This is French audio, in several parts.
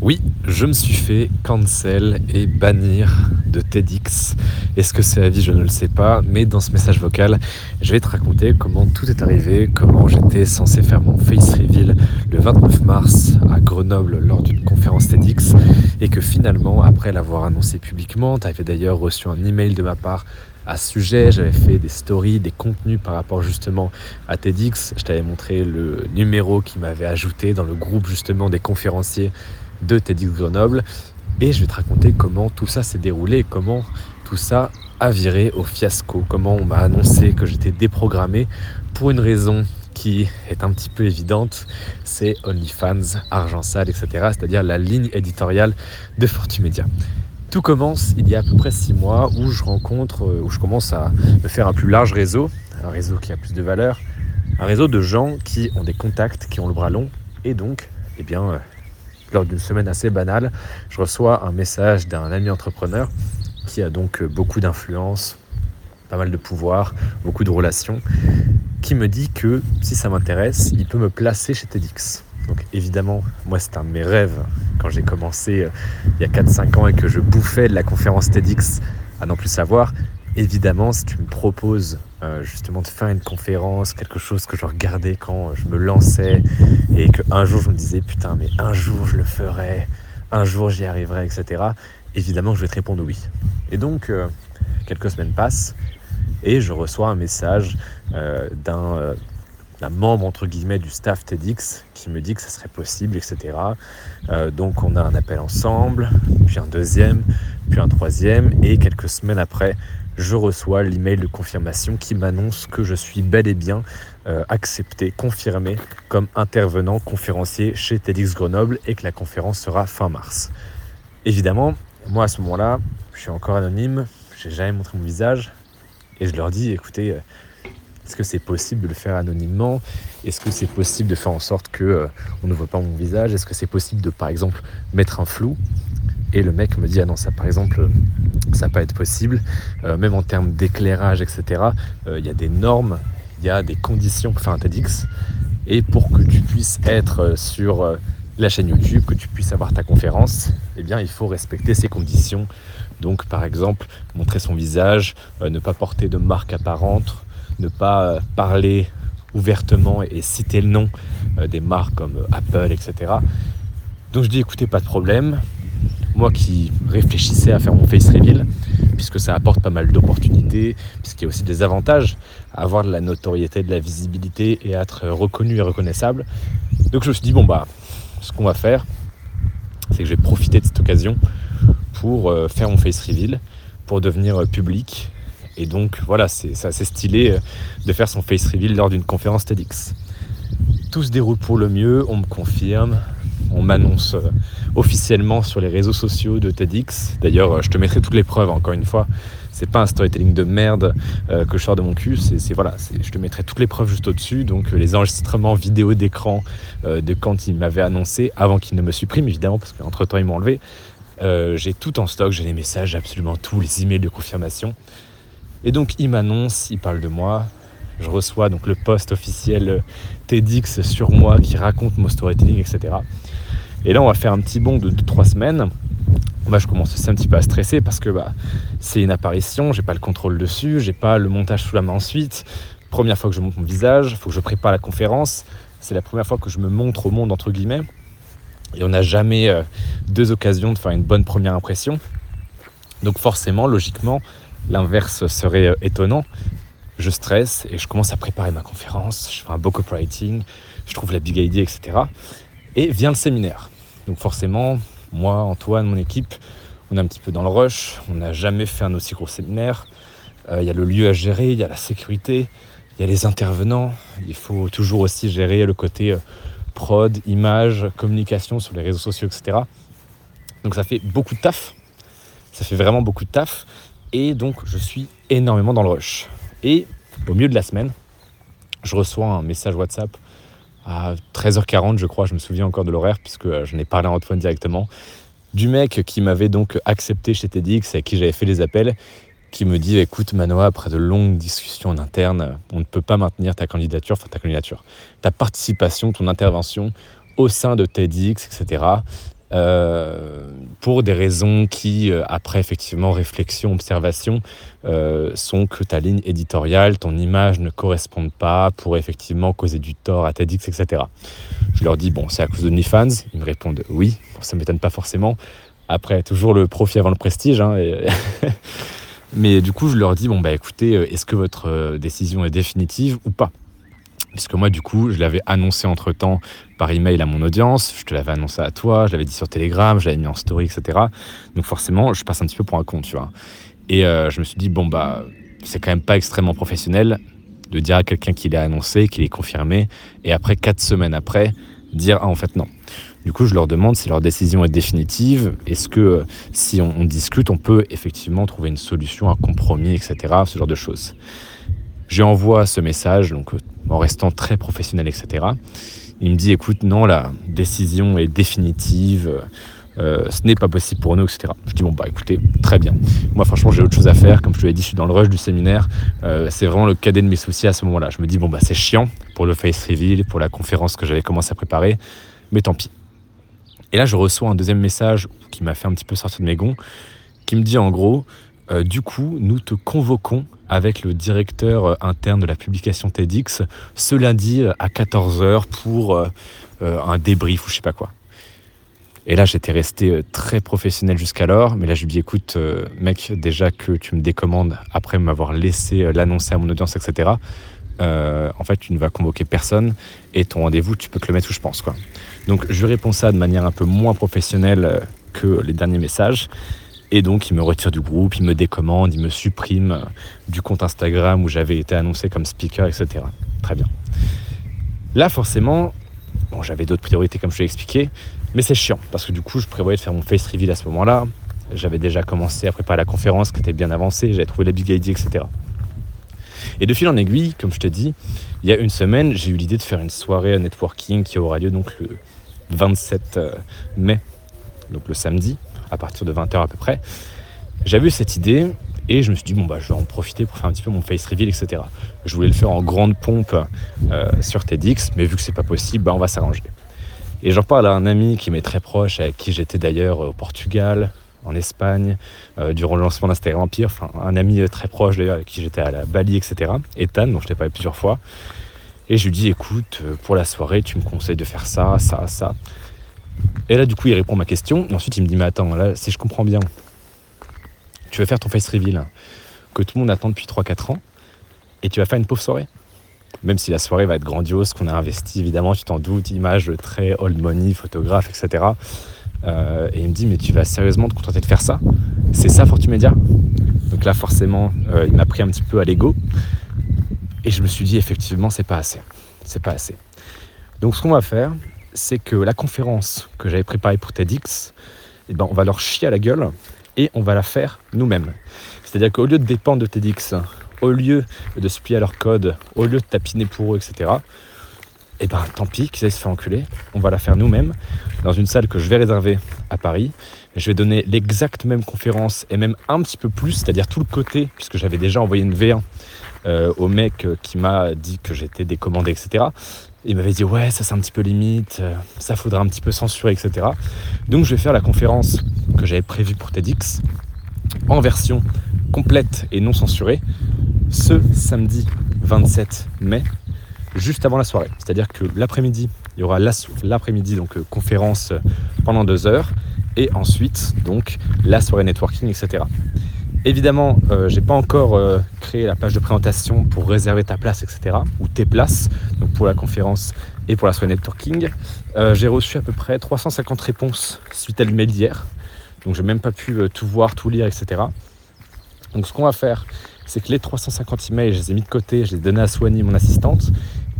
Oui, je me suis fait cancel et bannir de TEDx. Est-ce que c'est la vie? Je ne le sais pas. Mais dans ce message vocal, je vais te raconter comment tout est arrivé, comment j'étais censé faire mon face reveal le 29 mars à Grenoble lors d'une conférence TEDx et que finalement, après l'avoir annoncé publiquement, tu avais d'ailleurs reçu un email de ma part à ce sujet. J'avais fait des stories, des contenus par rapport justement à TEDx. Je t'avais montré le numéro qui m'avait ajouté dans le groupe justement des conférenciers de TEDx Grenoble. Et je vais te raconter comment tout ça s'est déroulé, comment tout ça a viré au fiasco, comment on m'a annoncé que j'étais déprogrammé pour une raison qui est un petit peu évidente, c'est OnlyFans, argent sale, etc. C'est-à-dire la ligne éditoriale de Fortumedia. Tout commence il y a à peu près six mois où je rencontre, euh, où je commence à me faire un plus large réseau, un réseau qui a plus de valeur, un réseau de gens qui ont des contacts, qui ont le bras long, et donc, eh bien, euh, lors d'une semaine assez banale, je reçois un message d'un ami entrepreneur qui a donc beaucoup d'influence, pas mal de pouvoir, beaucoup de relations, qui me dit que si ça m'intéresse, il peut me placer chez TEDx. Donc évidemment, moi c'est un de mes rêves quand j'ai commencé euh, il y a 4-5 ans et que je bouffais de la conférence TEDx à n'en plus savoir. Évidemment, si tu me proposes euh, justement de faire une conférence, quelque chose que je regardais quand je me lançais et qu'un jour je me disais putain mais un jour je le ferai, un jour j'y arriverai, etc. Évidemment je vais te répondre oui. Et donc euh, quelques semaines passent et je reçois un message euh, d'un membre entre guillemets du staff TEDx qui me dit que ça serait possible, etc. donc on a un appel ensemble, puis un deuxième, puis un troisième, et quelques semaines après, je reçois l'email de confirmation qui m'annonce que je suis bel et bien euh, accepté, confirmé comme intervenant conférencier chez TEDx Grenoble et que la conférence sera fin mars. Évidemment, moi à ce moment-là, je suis encore anonyme, j'ai jamais montré mon visage et je leur dis écoutez, euh, est-ce que c'est possible de le faire anonymement? Est-ce que c'est possible de faire en sorte que euh, on ne voit pas mon visage? Est-ce que c'est possible de par exemple mettre un flou? Et le mec me dit, ah non, ça par exemple, ça va pas être possible. Euh, même en termes d'éclairage, etc., euh, il y a des normes, il y a des conditions pour faire un TEDx. Et pour que tu puisses être euh, sur la chaîne YouTube, que tu puisses avoir ta conférence, eh bien, il faut respecter ces conditions. Donc, par exemple, montrer son visage, ne pas porter de marque apparente, ne pas parler ouvertement et, citer le nom des marques comme Apple, etc. Donc je dis écoutez, pas de problème, moi qui réfléchissais à faire mon face reveal, puisque ça apporte pas mal d'opportunités, puisqu'il y a aussi des avantages à avoir de la notoriété, de la visibilité et être reconnu et reconnaissable. Donc je me suis dit, bon bah, ce qu'on va faire, c'est que je vais profiter de cette occasion pour euh, faire mon face reveal, pour devenir euh, public. Et donc voilà, c'est assez stylé euh, de faire son face reveal lors d'une conférence TEDx. Tout se déroule pour le mieux, on me confirme, on m'annonce euh, officiellement sur les réseaux sociaux de TEDx. D'ailleurs, euh, je te mettrai toutes les preuves, encore une fois. C'est pas un storytelling de merde que je sors de mon cul. C'est voilà, je te mettrai toutes les preuves juste au-dessus. Donc les enregistrements vidéo d'écran de quand il m'avait annoncé, avant qu'il ne me supprime évidemment, parce qu'entre temps ils m'ont enlevé. j'ai tout en stock, j'ai les messages, absolument tous, les emails de confirmation. Et donc il m'annonce, il parle de moi, je reçois donc le post officiel TEDx sur moi qui raconte mon storytelling, etc. Et là, on va faire un petit bond de 2-3 semaines. Moi, je commence aussi un petit peu à stresser parce que bah, c'est une apparition, j'ai pas le contrôle dessus, j'ai pas le montage sous la main ensuite. Première fois que je monte mon visage, faut que je prépare la conférence. C'est la première fois que je me montre au monde, entre guillemets. Et on n'a jamais euh, deux occasions de faire une bonne première impression. Donc forcément, logiquement, l'inverse serait euh, étonnant je stresse et je commence à préparer ma conférence, je fais un beau copywriting, je trouve la big idea, etc. Et vient le séminaire. Donc forcément, moi, Antoine, mon équipe, on est un petit peu dans le rush, on n'a jamais fait un aussi gros séminaire. Euh, il y a le lieu à gérer, il y a la sécurité, il y a les intervenants, il faut toujours aussi gérer le côté euh, prod, image, communication sur les réseaux sociaux, etc. Donc ça fait beaucoup de taf, ça fait vraiment beaucoup de taf, et donc je suis énormément dans le rush. Et au milieu de la semaine, je reçois un message WhatsApp à 13h40, je crois, je me souviens encore de l'horaire, puisque euh, je n'ai parlé à Antoine directement, du mec qui m'avait donc accepté chez TEDx, avec qui j'avais fait les appels, qui me dit écoute Manoa, après de longues discussions en interne, on ne peut pas maintenir ta candidature, enfin ta candidature, ta participation, ton intervention au sein de TEDx, etc. pour des raisons qui, après effectivement réflexion, observation, sont que ta ligne éditoriale, ton image ne correspondent pas, pour effectivement causer du tort à TEDx, etc. Je leur dis, bon, c'est à cause de OnlyFans Ils me répondent oui, ça ne m'étonne pas forcément. Après, toujours le profit avant le prestige. Hein, Mais du coup, je leur dis, bon, bah écoutez, euh, est-ce que votre euh, décision est définitive ou pas? Puisque moi, du coup, je l'avais annoncé entre temps par email à mon audience, je te l'avais annoncé à toi, je l'avais dit sur Telegram, je l'avais mis en story, etc. Donc forcément, je passe un petit peu pour un con, tu vois. Et euh, je me suis dit, bon, bah, c'est quand même pas extrêmement professionnel de dire à quelqu'un qu'il est annoncé, qu'il est confirmé, et après, quatre semaines après, dire, ah, en fait, non. Du coup, je leur demande si leur décision est définitive. Est-ce que euh, si on, discute, on peut effectivement trouver une solution, un compromis, etc. Ce genre de choses. Je envoie ce message, donc en restant très professionnel, etc. Il me dit, écoute, non, la décision est définitive. Euh, ce n'est pas possible pour nous, etc. Je dis bon bah écoutez, très bien. Moi franchement j'ai autre chose à faire, comme je te l'ai dit, je suis dans le rush du séminaire. c'est vraiment le cadet de mes soucis à ce moment-là. Je me dis bon bah c'est chiant pour le face reveal, pour la conférence que j'avais commencé à préparer, mais tant pis. Et là, je reçois un deuxième message qui m'a fait un petit peu sortir de mes gonds, qui me dit en gros, euh, du coup, nous te convoquons avec le directeur euh, interne de la publication TEDx ce lundi euh, à 14h pour un débrief ou je sais pas quoi. Et là, j'étais resté très professionnel jusqu'alors, mais là, je lui dis écoute, mec, déjà que tu me décommandes après m'avoir laissé l'annoncer à mon audience, etc. en fait, tu ne vas convoquer personne et ton rendez-vous, tu peux te le mettre où je pense. Quoi. Donc je lui réponds ça de manière un peu moins professionnelle que les derniers messages. Et donc il me retire du groupe, il me décommande, il me supprime du compte Instagram où j'avais été annoncé comme speaker, etc. Très bien. Là forcément, bon j'avais d'autres priorités comme je l'ai expliqué, mais c'est chiant parce que du coup je prévoyais de faire mon face reveal à ce moment-là. J'avais déjà commencé à préparer la conférence qui était bien avancée, j'avais trouvé la big idea, etc. Et de fil en aiguille, comme je te dis, il y a une semaine, j'ai eu l'idée de faire une soirée networking qui aura lieu donc le 27 euh, mai, donc le samedi, à partir de 20h à peu près. J'avais eu cette idée et je me suis dit, bon, bah, je vais en profiter pour faire un petit peu mon face reveal, etc. Je voulais le faire en grande pompe euh, sur TEDx, mais vu que c'est pas possible, bah, on va s'arranger. Et j'en parle à un ami qui m'est très proche, avec qui j'étais d'ailleurs au Portugal, en Espagne, euh, durant le lancement d'Instagram Empire, enfin, un ami très proche d'ailleurs, avec qui j'étais à la Bali, etc. Ethan, dont je t'ai parlé plusieurs fois. Et je lui dis, écoute, euh, pour la soirée, tu me conseilles de faire ça, ça, ça. Et là, du coup, il répond à ma question. Et ensuite, il me dit, mais attends, là, si je comprends bien, tu vas faire ton face reveal que tout le monde attend depuis 3-4 ans, et tu vas faire une pauvre soirée. Même si la soirée va être grandiose, qu'on a investi, évidemment, tu t'en doutes, image très old money, photographe, etc. Euh, et il me dit, mais tu vas sérieusement te contenter de faire ça? C'est ça, Fortumedia Donc là, forcément, euh, il m'a pris un petit peu à l'ego. Et je me suis dit, effectivement, c'est pas assez. C'est pas assez. Donc, ce qu'on va faire, c'est que la conférence que j'avais préparée pour TEDx, eh ben, on va leur chier à la gueule et on va la faire nous-mêmes. C'est-à-dire qu'au lieu de dépendre de TEDx, au lieu de se plier à leur code, au lieu de tapiner pour eux, etc., eh ben tant pis, qu'ils aillent se faire enculer. On va la faire nous-mêmes dans une salle que je vais réserver à Paris. Je vais donner l'exacte même conférence et même un petit peu plus, c'est-à-dire tout le côté, puisque j'avais déjà envoyé une V1 euh, au mec qui m'a dit que j'étais décommandé, etc. Il m'avait dit ouais ça c'est un petit peu limite, euh, ça faudra un petit peu censurer, etc. Donc je vais faire la conférence que j'avais prévue pour TEDx en version complète et non censurée ce samedi 27 mai, juste avant la soirée. C'est-à-dire que l'après-midi, il y aura l'après-midi donc conférence pendant deux heures et ensuite donc la soirée networking, etc. Évidemment, euh, j'ai pas encore euh, créé la page de présentation pour réserver ta place, etc. ou tes places, donc pour la conférence et pour la soirée networking. Euh, j'ai reçu à peu près 350 réponses suite à l'email d'hier, donc j'ai même pas pu tout voir, tout lire, etc. Donc ce qu'on va faire, c'est que les 350 emails, je les ai mis de côté, je les ai donnés à Soigny, mon assistante,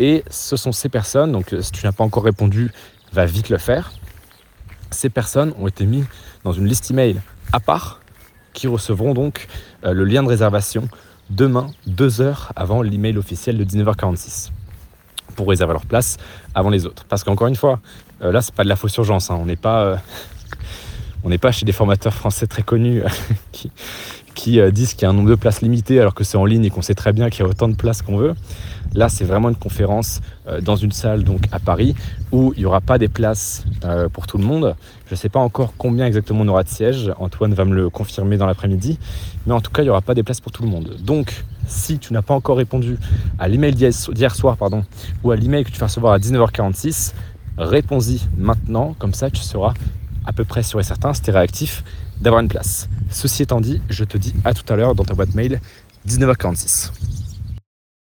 et ce sont ces personnes. Donc si tu n'as pas encore répondu, va vite le faire. Ces personnes ont été mises dans une liste email à part qui recevront donc euh, le lien de réservation demain, deux heures avant l'email officiel de 19h46 pour réserver leur place avant les autres. Parce qu'encore une fois, euh, là, c'est pas de la fausse urgence. Hein. On n'est pas, euh, on n'est pas chez des formateurs français très connus qui, qui euh, disent qu'il y a un nombre de places limité alors que c'est en ligne et qu'on sait très bien qu'il y a autant de places qu'on veut. Là, c'est vraiment une conférence euh, dans une salle donc à Paris où il n'y aura pas des places euh, pour tout le monde. Je ne sais pas encore combien exactement on aura de sièges. Antoine va me le confirmer dans l'après-midi. Mais en tout cas, il n'y aura pas des places pour tout le monde. Donc, si tu n'as pas encore répondu à l'email d'hier soir pardon, ou à l'email que tu vas recevoir à 19h46, réponds-y maintenant. Comme ça, tu seras à peu près sûr et certain, si réactif, d'avoir une place. Ceci étant dit, je te dis à tout à l'heure dans ta boîte mail 19h46.